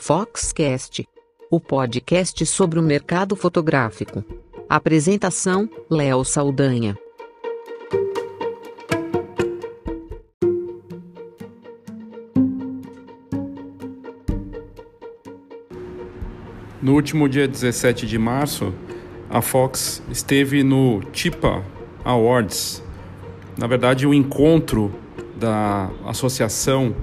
Foxcast, o podcast sobre o mercado fotográfico. Apresentação: Léo Saldanha. No último dia 17 de março, a Fox esteve no TIPA Awards. Na verdade, o encontro da Associação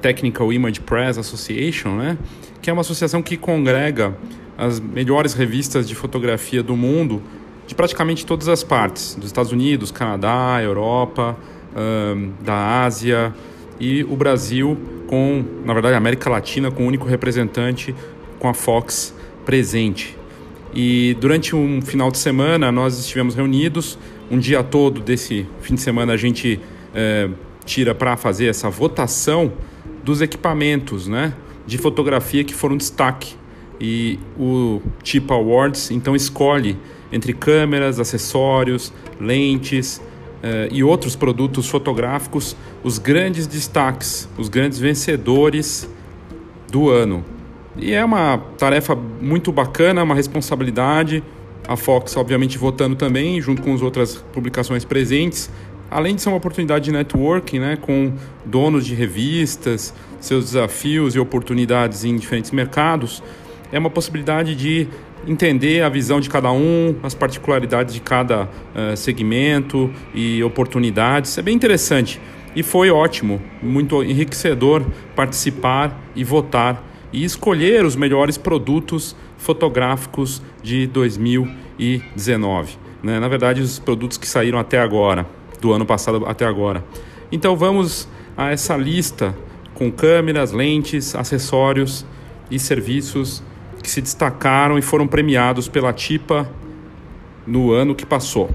Technical Image Press Association, né? que é uma associação que congrega as melhores revistas de fotografia do mundo, de praticamente todas as partes, dos Estados Unidos, Canadá, Europa, um, da Ásia e o Brasil com, na verdade, a América Latina com o único representante com a Fox presente. E durante um final de semana nós estivemos reunidos, um dia todo desse fim de semana a gente eh, tira para fazer essa votação dos equipamentos, né, de fotografia que foram destaque. E o Tipo Awards então escolhe entre câmeras, acessórios, lentes eh, e outros produtos fotográficos os grandes destaques, os grandes vencedores do ano. E é uma tarefa muito bacana, uma responsabilidade. A Fox, obviamente, votando também, junto com as outras publicações presentes. Além de ser uma oportunidade de networking né, com donos de revistas, seus desafios e oportunidades em diferentes mercados, é uma possibilidade de entender a visão de cada um, as particularidades de cada uh, segmento e oportunidades. É bem interessante e foi ótimo, muito enriquecedor participar e votar e escolher os melhores produtos fotográficos de 2019. Né? Na verdade, os produtos que saíram até agora, do ano passado até agora. Então vamos a essa lista com câmeras, lentes, acessórios e serviços que se destacaram e foram premiados pela TIPA no ano que passou.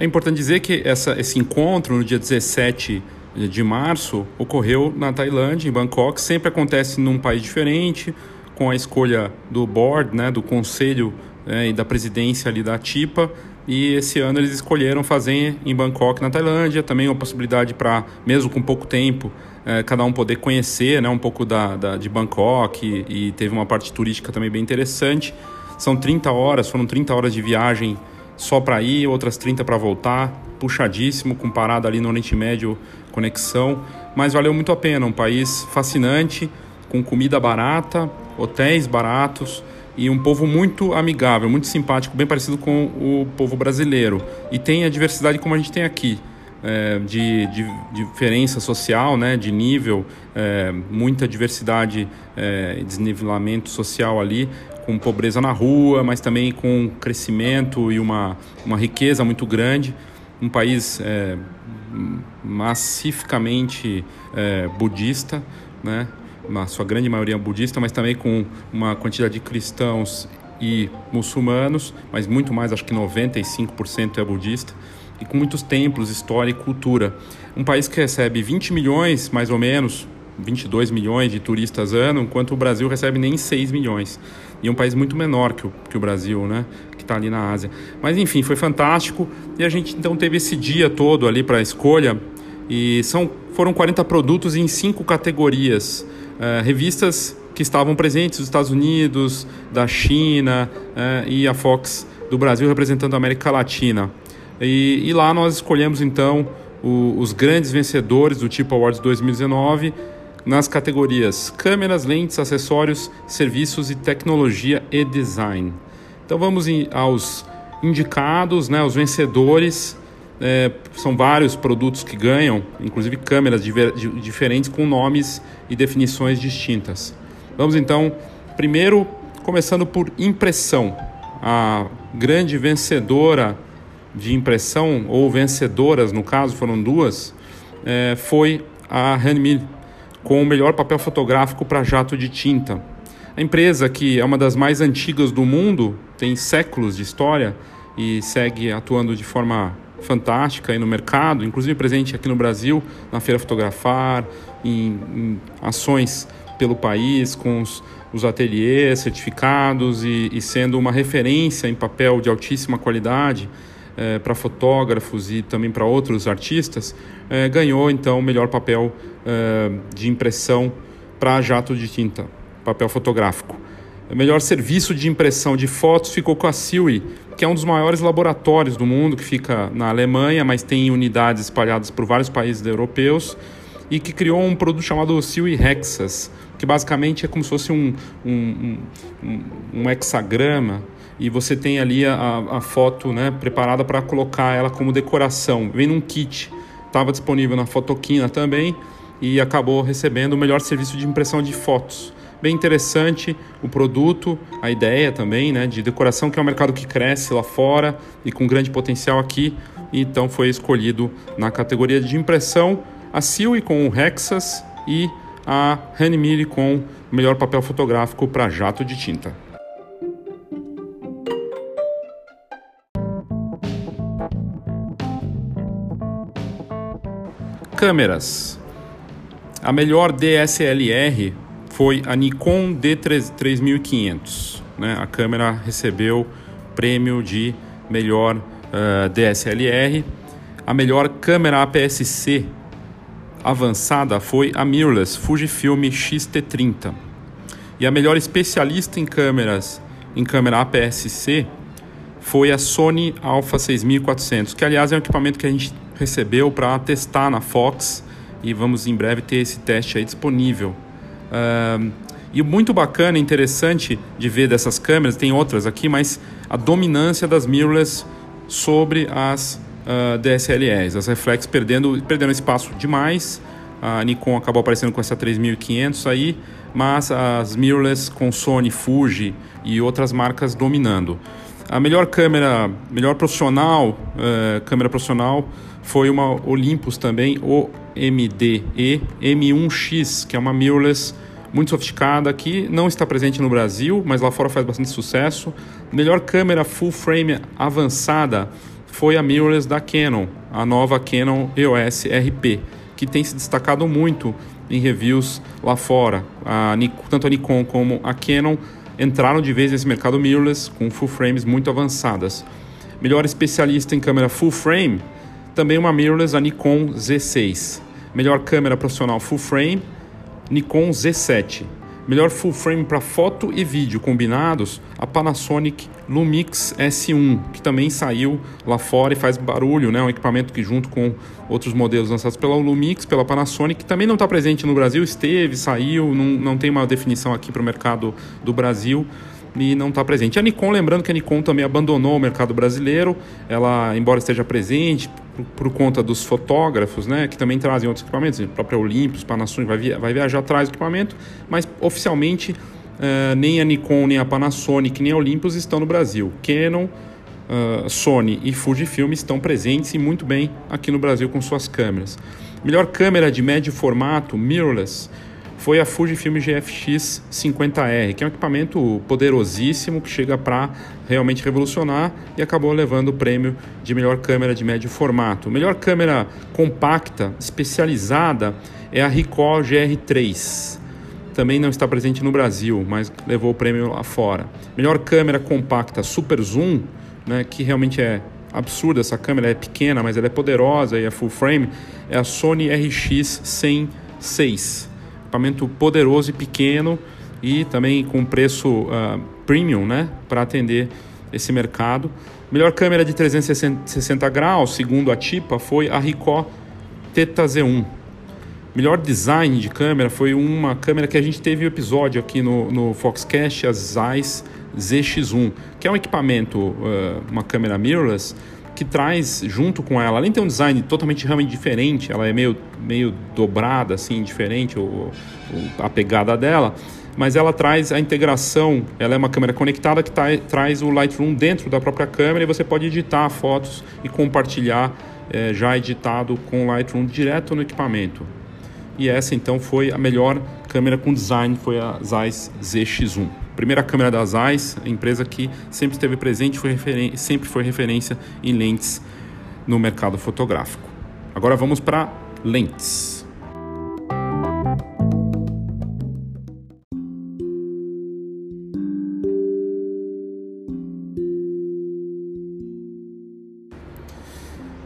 É importante dizer que essa, esse encontro no dia 17 de março ocorreu na Tailândia, em Bangkok. Sempre acontece num país diferente, com a escolha do board, né, do conselho né, e da presidência ali da TIPA. E esse ano eles escolheram fazer em Bangkok, na Tailândia. Também uma possibilidade para, mesmo com pouco tempo, é, cada um poder conhecer né, um pouco da, da de Bangkok. E, e teve uma parte turística também bem interessante. São 30 horas, foram 30 horas de viagem só para ir, outras 30 para voltar, puxadíssimo, com parada ali no Oriente Médio, conexão, mas valeu muito a pena, um país fascinante, com comida barata, hotéis baratos e um povo muito amigável, muito simpático, bem parecido com o povo brasileiro. E tem a diversidade como a gente tem aqui. É, de, de, diferença social, né, de nível, é, muita diversidade é, desnivelamento social ali, com pobreza na rua, mas também com crescimento e uma, uma riqueza muito grande. Um país é, massificamente é, budista, né? na sua grande maioria budista, mas também com uma quantidade de cristãos e muçulmanos, mas muito mais, acho que 95% é budista, e com muitos templos, história e cultura. Um país que recebe 20 milhões, mais ou menos, 22 milhões de turistas ano, enquanto o Brasil recebe nem 6 milhões. E é um país muito menor que o, que o Brasil, né? Que está ali na Ásia. Mas enfim, foi fantástico. E a gente então teve esse dia todo ali para escolha. E são, foram 40 produtos em cinco categorias. Uh, revistas que estavam presentes dos Estados Unidos, da China uh, e a Fox do Brasil representando a América Latina. E, e lá nós escolhemos então o, os grandes vencedores do Tipo Awards 2019 nas categorias câmeras, lentes, acessórios, serviços e tecnologia e design. Então vamos aos indicados, né, os vencedores. É, são vários produtos que ganham, inclusive câmeras diferentes com nomes e definições distintas. Vamos então, primeiro, começando por impressão. A grande vencedora de impressão, ou vencedoras no caso, foram duas, é, foi a Hanmil com o melhor papel fotográfico para jato de tinta. A empresa, que é uma das mais antigas do mundo, tem séculos de história e segue atuando de forma fantástica no mercado, inclusive presente aqui no Brasil, na Feira Fotografar, em, em ações pelo país, com os, os ateliês certificados e, e, sendo uma referência em papel de altíssima qualidade é, para fotógrafos e também para outros artistas, é, ganhou então o melhor papel é, de impressão para jato de tinta, papel fotográfico. O melhor serviço de impressão de fotos ficou com a Silly, que é um dos maiores laboratórios do mundo, que fica na Alemanha, mas tem unidades espalhadas por vários países europeus, e que criou um produto chamado Silly Hexas, que basicamente é como se fosse um, um, um, um hexagrama e você tem ali a, a foto né, preparada para colocar ela como decoração. Vem num kit, estava disponível na Fotoquina também e acabou recebendo o melhor serviço de impressão de fotos. Bem interessante o produto, a ideia também né, de decoração, que é um mercado que cresce lá fora e com grande potencial aqui. Então foi escolhido na categoria de impressão a Silly com o Hexas e a Hanmiri com o melhor papel fotográfico para jato de tinta. Câmeras. A melhor DSLR foi a Nikon D3500. Né? A câmera recebeu prêmio de melhor uh, eh, DSLR. A melhor câmera APS-C avançada foi a mirrorless Fujifilm X-T30. E a melhor especialista em câmeras em câmera APS-C foi a Sony Alpha 6400, que aliás é um equipamento que a gente recebeu para testar na Fox e vamos em breve ter esse teste aí disponível. Uh, e muito bacana, interessante de ver dessas câmeras, tem outras aqui, mas a dominância das mirrorless sobre as uh, DSLRs, as reflex perdendo, perdendo espaço demais. A Nikon acabou aparecendo com essa 3500 aí, mas as mirrorless com Sony, Fuji e outras marcas dominando. A melhor câmera, melhor profissional, uh, câmera profissional foi uma Olympus também, o MDE M1X, que é uma mirrorless muito sofisticada que não está presente no Brasil, mas lá fora faz bastante sucesso. Melhor câmera full frame avançada foi a mirrorless da Canon, a nova Canon EOS RP, que tem se destacado muito em reviews lá fora. A, tanto a Nikon como a Canon entraram de vez nesse mercado mirrorless com full frames muito avançadas. Melhor especialista em câmera full frame também uma mirrorless, a Nikon Z6. Melhor câmera profissional full frame, Nikon Z7. Melhor full frame para foto e vídeo combinados, a Panasonic Lumix S1, que também saiu lá fora e faz barulho, né? Um equipamento que junto com outros modelos lançados pela Lumix, pela Panasonic, que também não está presente no Brasil, esteve, saiu, não, não tem uma definição aqui para o mercado do Brasil e não está presente. A Nikon, lembrando que a Nikon também abandonou o mercado brasileiro, ela, embora esteja presente, por, conta dos fotógrafos, né, que também trazem outros equipamentos, a própria Olympus, Panasonic vai, via, vai viajar do equipamento, mas oficialmente uh, nem a Nikon, nem a Panasonic, nem a Olympus estão no Brasil. Canon, uh, Sony e Fujifilm estão presentes e muito bem aqui no Brasil com suas câmeras. Melhor câmera de médio formato, mirrorless, foi a Fujifilm GFX 50R, que é um equipamento poderosíssimo que chega para realmente revolucionar e acabou levando o prêmio de melhor câmera de médio formato. Melhor câmera compacta especializada é a Ricoh GR3. Também não está presente no Brasil, mas levou o prêmio lá fora. Melhor câmera compacta super zoom, né, que realmente é absurda essa câmera, é pequena, mas ela é poderosa e é full frame, é a Sony RX 106 equipamento poderoso e pequeno e também com preço uh, premium, né, para atender esse mercado. Melhor câmera de 360 graus, segundo a TIPA, foi a Ricoh Theta Z1. Melhor design de câmera foi uma câmera que a gente teve um episódio aqui no, no Foxcast, a Zeiss ZX1, que é um equipamento, uh, uma câmera mirrorless, que traz junto com ela, além de ter um design totalmente realmente diferente, ela é meio, meio dobrada, assim, diferente o, a pegada dela, mas ela traz a integração, ela é uma câmera conectada que tá, traz o Lightroom dentro da própria câmera e você pode editar fotos e compartilhar é, já editado com o Lightroom direto no equipamento. E essa então foi a melhor câmera com design, foi a Zeiss ZX1 primeira câmera da Zeiss, empresa que sempre esteve presente, foi sempre foi referência em lentes no mercado fotográfico. Agora vamos para lentes.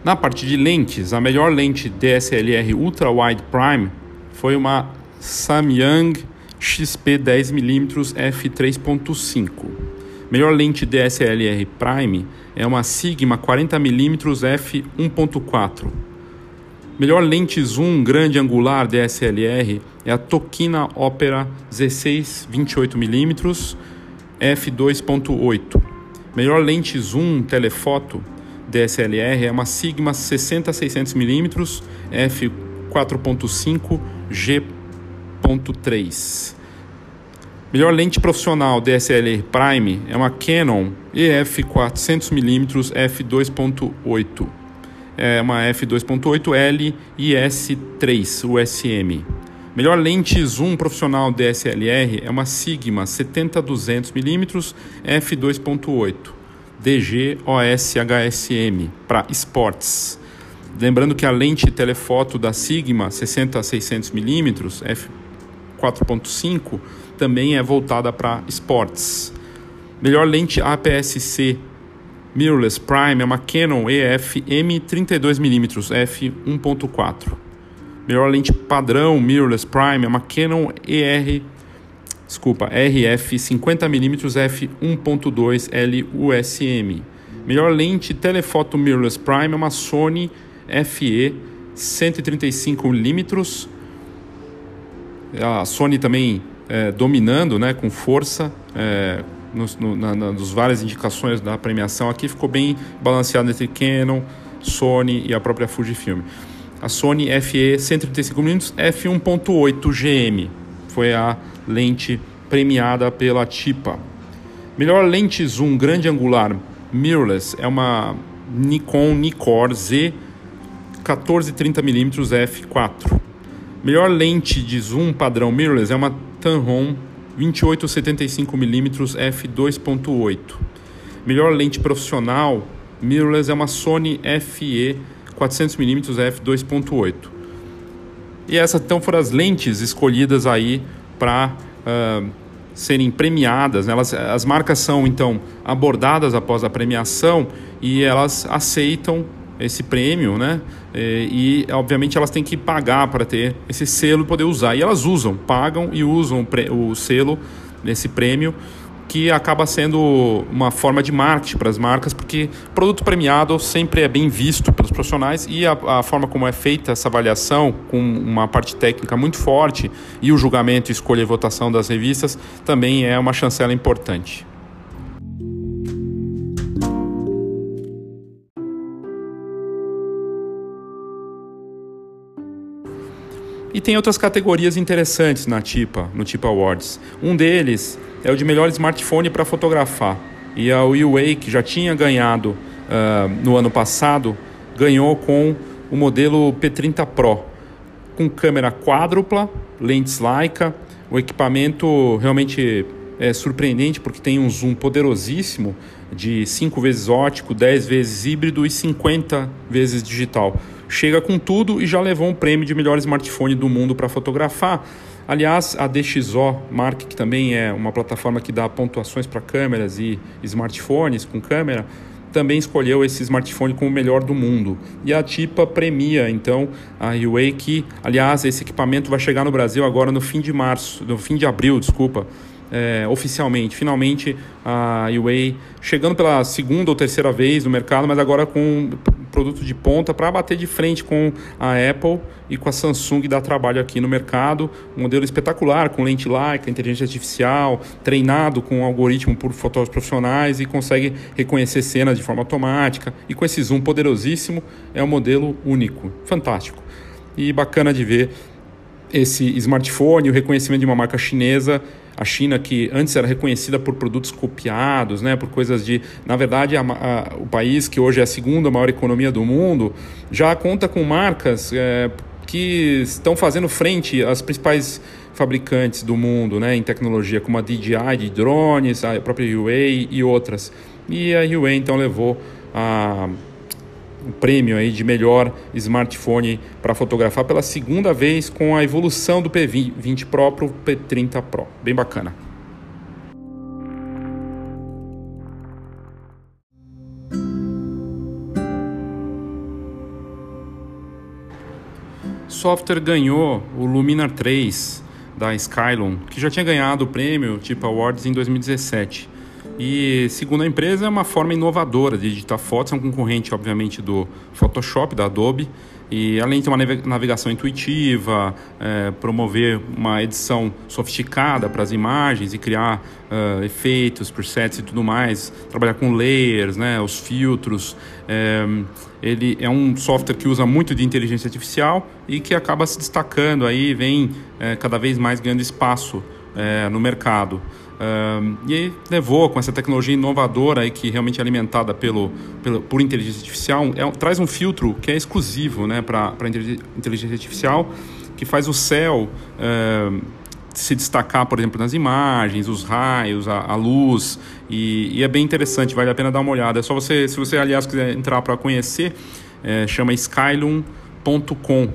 Na parte de lentes, a melhor lente DSLR Ultra Wide Prime foi uma Samyang XP 10mm f3.5. Melhor lente DSLR Prime é uma Sigma 40mm f1.4. Melhor lente zoom grande angular DSLR é a Tokina Opera Z6 28mm f2.8. Melhor lente zoom telefoto DSLR é uma Sigma 60-600mm f4.5 g.3. Melhor lente profissional DSLR Prime é uma Canon EF 400mm f2.8. É uma f2.8L IS3 USM. Melhor lente zoom profissional DSLR é uma Sigma 70-200mm f2.8 DG OS HSM para esportes. Lembrando que a lente telefoto da Sigma 60 a 600 mm f4.5 também é voltada para esportes. Melhor lente APS-C mirrorless prime é uma Canon EF M32mm f1.4. Melhor lente padrão mirrorless prime é uma Canon ER desculpa, RF 50mm f1.2 LUSM. Melhor lente telefoto mirrorless prime é uma Sony FE 135mm. A Sony também é, dominando né, com força é, nos, no, na, nas várias indicações da premiação. Aqui ficou bem balanceado entre Canon, Sony e a própria Fujifilm. A Sony FE 135mm f1.8 GM foi a lente premiada pela TIPA. Melhor lente zoom grande angular mirrorless é uma Nikon Nikkor Z 1430mm f4. Melhor lente de zoom padrão mirrorless é uma Tamron 2875mm f2.8. Melhor lente profissional mirrorless é uma Sony FE 400mm f2.8. E essas então foram as lentes escolhidas aí para uh, serem premiadas. Né? Elas, as marcas são então abordadas após a premiação e elas aceitam esse prêmio, né? E, e, obviamente elas têm que pagar para ter esse selo e poder usar. E elas usam, pagam e usam o, o selo nesse prêmio, que acaba sendo uma forma de marketing para as marcas, porque produto premiado sempre é bem visto pelos profissionais e a, a forma como é feita essa avaliação, com uma parte técnica muito forte, e o julgamento, escolha e votação das revistas, também é uma chancela importante. E tem outras categorias interessantes na TIPA, no TIPA Awards. Um deles é o de melhor smartphone para fotografar. E a Huawei, que já tinha ganhado uh, no ano passado, ganhou com o modelo P30 Pro, com câmera quádrupla, lentes Leica, o equipamento realmente é surpreendente porque tem um zoom poderosíssimo de 5 vezes ótico, 10 vezes híbrido e 50 vezes digital chega com tudo e já levou um prêmio de melhor smartphone do mundo para fotografar. Aliás, a DxO Mark, que também é uma plataforma que dá pontuações para câmeras e smartphones com câmera, também escolheu esse smartphone como o melhor do mundo. E a TIPA premia, então, a Huawei que, aliás, esse equipamento vai chegar no Brasil agora no fim de março, no fim de abril, desculpa, é, oficialmente. Finalmente, a Huawei chegando pela segunda ou terceira vez no mercado, mas agora com produto de ponta para bater de frente com a Apple e com a Samsung dá trabalho aqui no mercado. Um modelo espetacular com lente Leica, inteligência artificial, treinado com um algoritmo por fotógrafos profissionais e consegue reconhecer cenas de forma automática. E com esse zoom poderosíssimo, é um modelo único, fantástico. E bacana de ver esse smartphone, o reconhecimento de uma marca chinesa a China que antes era reconhecida por produtos copiados, né, por coisas de, na verdade, a, a, o país que hoje é a segunda maior economia do mundo já conta com marcas é, que estão fazendo frente às principais fabricantes do mundo, né, em tecnologia, como a DJI de drones, a própria Huawei e outras. E a Huawei então levou a o prêmio aí de melhor smartphone para fotografar pela segunda vez com a evolução do P20 Pro para o P30 Pro. Bem bacana. software ganhou o Luminar 3 da Skylon, que já tinha ganhado o prêmio Tip Awards em 2017. E, segundo a empresa, é uma forma inovadora de editar fotos, é um concorrente, obviamente, do Photoshop, da Adobe, e além de ter uma navegação intuitiva, é, promover uma edição sofisticada para as imagens e criar uh, efeitos, presets e tudo mais, trabalhar com layers, né, os filtros. É, ele é um software que usa muito de inteligência artificial e que acaba se destacando aí, vem é, cada vez mais ganhando espaço é, no mercado. Uh, e levou com essa tecnologia inovadora aí, que realmente é alimentada pelo, pelo, por inteligência artificial, é, traz um filtro que é exclusivo né, para a inteligência artificial, que faz o céu uh, se destacar, por exemplo, nas imagens, os raios, a, a luz, e, e, é bem interessante, vale a pena dar uma olhada. É só você, se você, aliás, quiser entrar para conhecer, é, chama skylum.com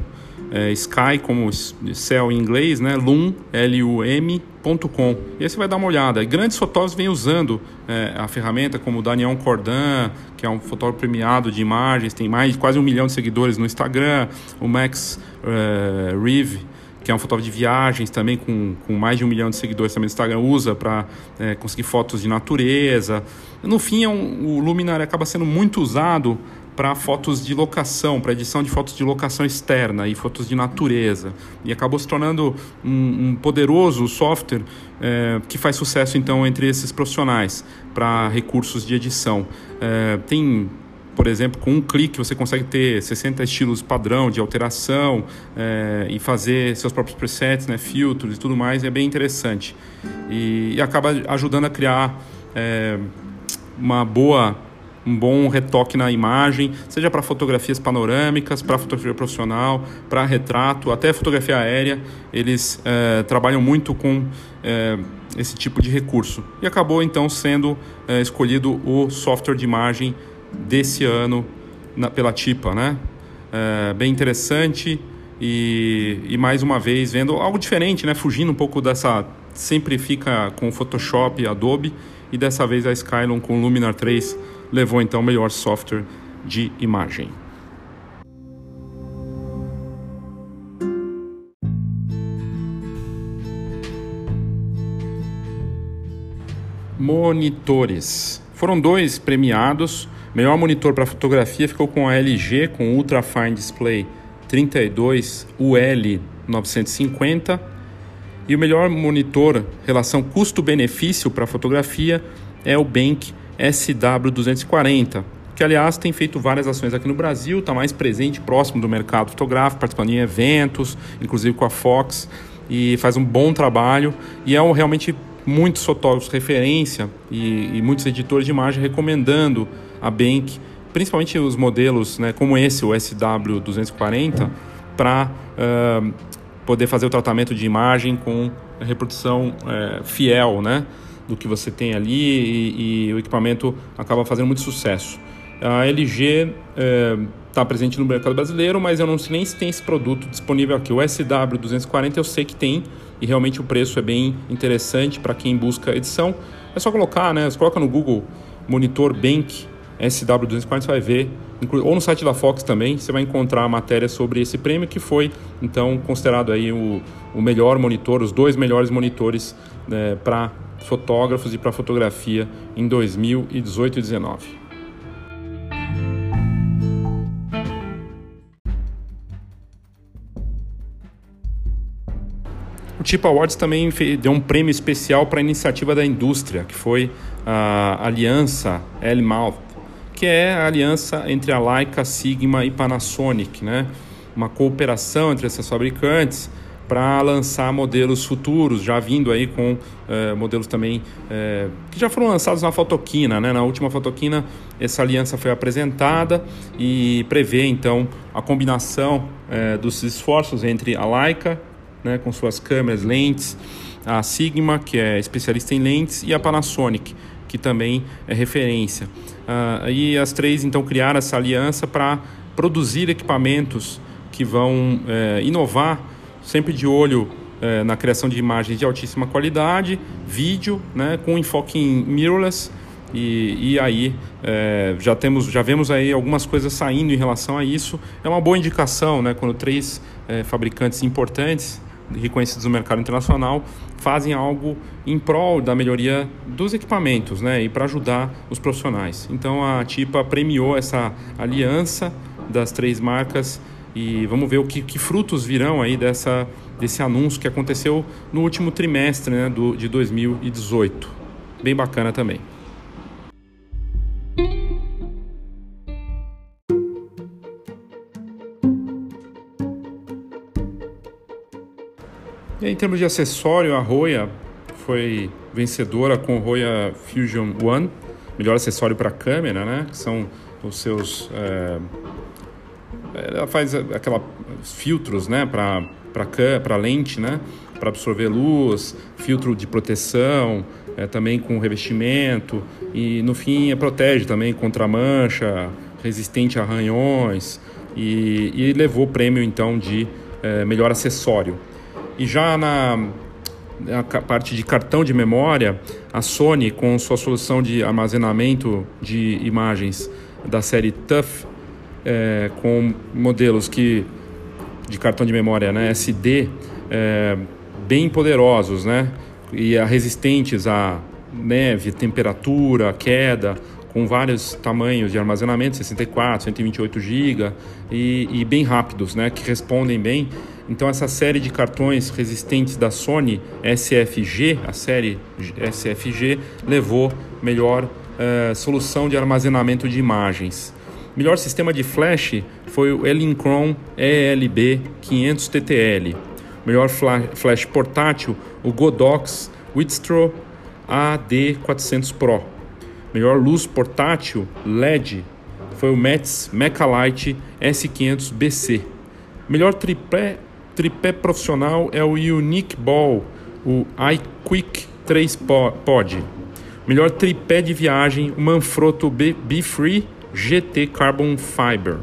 é, Sky, como céu em inglês, né? Lum, L-U-M.com. E aí você vai dar uma olhada. Grandes fotógrafos vêm usando é, a ferramenta, como o Daniel Cordan, que é um fotógrafo premiado de imagens, tem mais quase um milhão de seguidores no Instagram. O Max é, Reeve, que é um fotógrafo de viagens também com, com mais de um milhão de seguidores também no Instagram, usa para é, conseguir fotos de natureza. No fim, é um, o Luminar acaba sendo muito usado para fotos de locação, para edição de fotos de locação externa e fotos de natureza. E acabou se tornando um, um poderoso software é, que faz sucesso então entre esses profissionais para recursos de edição. É, tem por exemplo, com um clique você consegue ter 60 estilos padrão de alteração é, e fazer seus próprios presets, né, filtros e tudo mais, é bem interessante. E, e acaba ajudando a criar é, uma boa um bom retoque na imagem, seja para fotografias panorâmicas, para fotografia profissional, para retrato, até fotografia aérea. Eles é, trabalham muito com é, esse tipo de recurso. E acabou então sendo é, escolhido o software de imagem desse ano na, pela TIPA, né? bem interessante e, e mais uma vez vendo algo diferente, né? Fugindo um pouco dessa sempre fica com Photoshop Adobe e dessa vez a Skylum com Luminar 3 levou então o melhor software de imagem. Monitores. Foram dois premiados. Melhor monitor para fotografia ficou com a LG com Ultra Fine Display 32 UL 950 e o melhor monitor relação custo-benefício para fotografia é o Bank SW240, que aliás tem feito várias ações aqui no Brasil, está mais presente, próximo do mercado fotográfico, participando em eventos, inclusive com a Fox, e faz um bom trabalho e é um, realmente muitos fotógrafos referência e, e, muitos editores de imagem recomendando a Bank, principalmente os modelos né, como esse, o SW240, para uh, poder fazer o tratamento de imagem com reprodução uh, fiel, né? Do que você tem ali e, e o equipamento acaba fazendo muito sucesso. A LG está é, presente no mercado brasileiro, mas eu não sei nem se tem esse produto disponível aqui. O SW240 eu sei que tem e realmente o preço é bem interessante para quem busca edição. É só colocar, né? Você coloca no Google Monitor Bank SW240, você vai ver, ou no site da Fox também, você vai encontrar a matéria sobre esse prêmio que foi então considerado aí o, o melhor monitor, os dois melhores monitores né, para fotógrafos e para fotografia em 2018 e 2019. O Tipo Awards também deu um prêmio especial para a iniciativa da indústria, que foi a aliança L-Mouth, que é a aliança entre a Leica, Sigma e Panasonic, né? uma cooperação entre essas fabricantes para lançar modelos futuros, já vindo aí com é, modelos também é, que já foram lançados na Fotoquina, né? Na última Fotoquina essa aliança foi apresentada e prevê então a combinação é, dos esforços entre a Leica, né, com suas câmeras, lentes, a Sigma, que é especialista em lentes, e a Panasonic, que também é referência. Ah, e as três então criaram essa aliança para produzir equipamentos que vão inovar sempre de olho é, na criação de imagens de altíssima qualidade, vídeo, né, com enfoque em mirrorless E, e aí é, já temos, já vemos aí algumas coisas saindo em relação a isso. É uma boa indicação, né? Quando três é, fabricantes importantes reconhecidos no mercado internacional fazem algo em prol da melhoria dos equipamentos, né? E para ajudar os profissionais. Então a TIPA premiou essa aliança das três marcas e vamos ver o que, que frutos virão aí dessa, desse anúncio que aconteceu no último trimestre né, do, de 2018. Bem bacana também. E em termos de acessório, a Roya foi vencedora com o Roya Fusion One, melhor acessório para câmera, né? Que são os seus é, ela faz aquela filtros, né, para para lente, né, para absorver luz, filtro de proteção, é, também com revestimento e no fim é, protege também contra mancha, resistente a arranhões e, e levou o prêmio então de é, melhor acessório. E já na, na parte de cartão de memória, a Sony com sua solução de armazenamento de imagens da série TUF é, com modelos que de cartão de memória né, SD é, bem poderosos né, e resistentes a neve, temperatura, queda, com vários tamanhos de armazenamento, 64, 128 GB e, e bem rápidos, né, que respondem bem. Então essa série de cartões resistentes da Sony SFG, a série SFG, levou melhor é, solução de armazenamento de imagens. Melhor sistema de flash foi o Elincron ELB 500 TTL. Melhor flash portátil, o Godox Witstro AD400 Pro. Melhor luz portátil LED foi o Metz Mechalite S500BC. Melhor tripé, tripé profissional é o Unique Ball, o iQuick 3 Pod. Melhor tripé de viagem, o Manfrotto B-Free GT Carbon Fiber.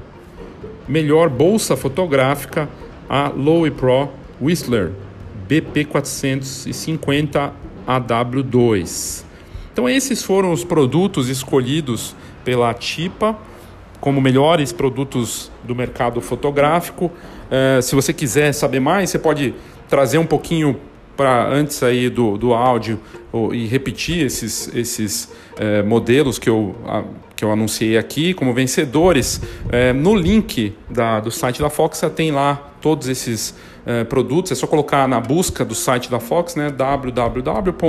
Melhor bolsa fotográfica, a Lowe Pro Whistler BP450 AW2. Então esses foram os produtos escolhidos pela TIPA como melhores produtos do mercado fotográfico. Uh, se você quiser saber mais, você pode trazer um pouquinho para antes aí do, do áudio ou, e repetir esses, esses é, modelos que eu, a, que eu anunciei aqui como vencedores. É, no link da, do site da Fox tem lá todos esses é, produtos. É só colocar na busca do site da Fox, né, www.fhox.com.br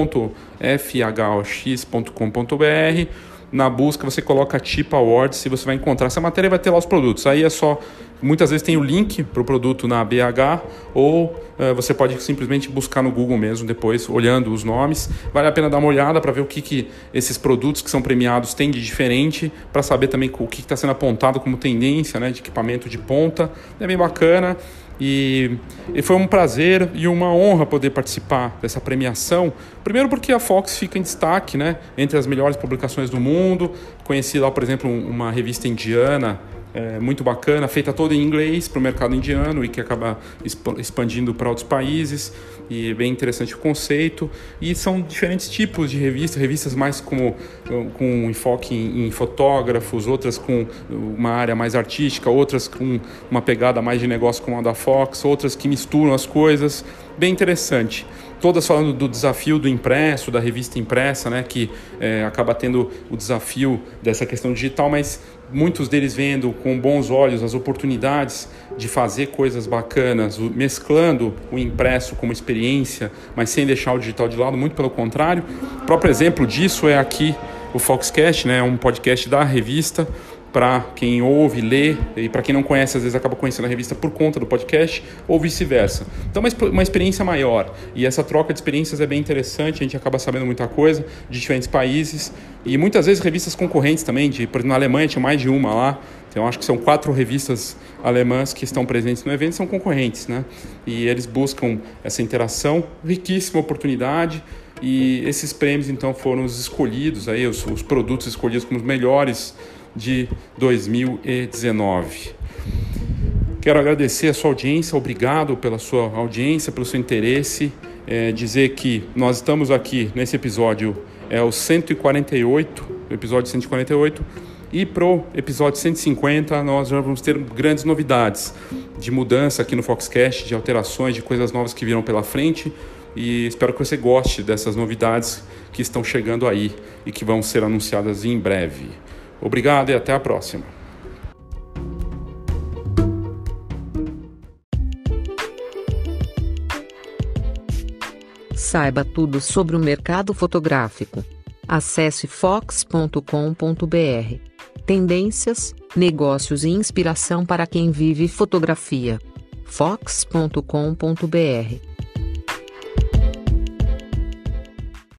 na busca você coloca Tip Awards e você vai encontrar essa matéria vai ter lá os produtos. Aí é só muitas vezes tem o link para o produto na BH ou uh, você pode simplesmente buscar no Google mesmo depois olhando os nomes. Vale a pena dar uma olhada para ver o que, que esses produtos que são premiados têm de diferente para saber também o que está sendo apontado como tendência, né, de equipamento de ponta. É bem bacana. E, e, foi um prazer e uma honra poder participar dessa premiação. Primeiro porque a Fox fica em destaque, né, entre as melhores publicações do mundo. Conheci lá, por exemplo, uma revista indiana é, muito bacana, feita toda em inglês para o mercado indiano e que acaba expandindo para outros países. E é bem interessante o conceito. E são diferentes tipos de revistas, revistas mais como, com enfoque em, em fotógrafos, outras com uma área mais artística, outras com uma pegada mais de negócio como a da Fox, outras que misturam as coisas. Bem interessante todas falando do desafio do impresso, da revista impressa, né, que é, acaba tendo o desafio dessa questão digital, mas muitos deles vendo com bons olhos as oportunidades de fazer coisas bacanas, mesclando o impresso como experiência, mas sem deixar o digital de lado, muito pelo contrário. O próprio exemplo disso é aqui o Foxcast, né, um podcast da revista, para quem ouve, lê, e para quem não conhece, às vezes acaba conhecendo a revista por conta do podcast, ou vice-versa. Então, uma, experiência maior. E essa troca de experiências é bem interessante, a gente acaba sabendo muita coisa de diferentes países, e muitas vezes revistas concorrentes também, de, por exemplo, na Alemanha tinha mais de uma lá, então acho que são quatro revistas alemãs que estão presentes no evento, são concorrentes, né? E eles buscam essa interação, riquíssima oportunidade, e esses prêmios então foram os escolhidos, aí, os, os produtos escolhidos como os melhores de 2019. Quero agradecer a sua audiência, obrigado pela sua audiência, pelo seu interesse. É, dizer que nós estamos aqui nesse episódio, é o 148 episódio 148. E pro episódio 150 nós já vamos ter grandes novidades de mudança aqui no Foxcast, de alterações, de coisas novas que virão pela frente. E espero que você goste dessas novidades que estão chegando aí e que vão ser anunciadas em breve. Obrigado e até a próxima. Saiba tudo sobre o mercado fotográfico. Acesse fox.com.br. Tendências, negócios e inspiração para quem vive fotografia. fox.com.br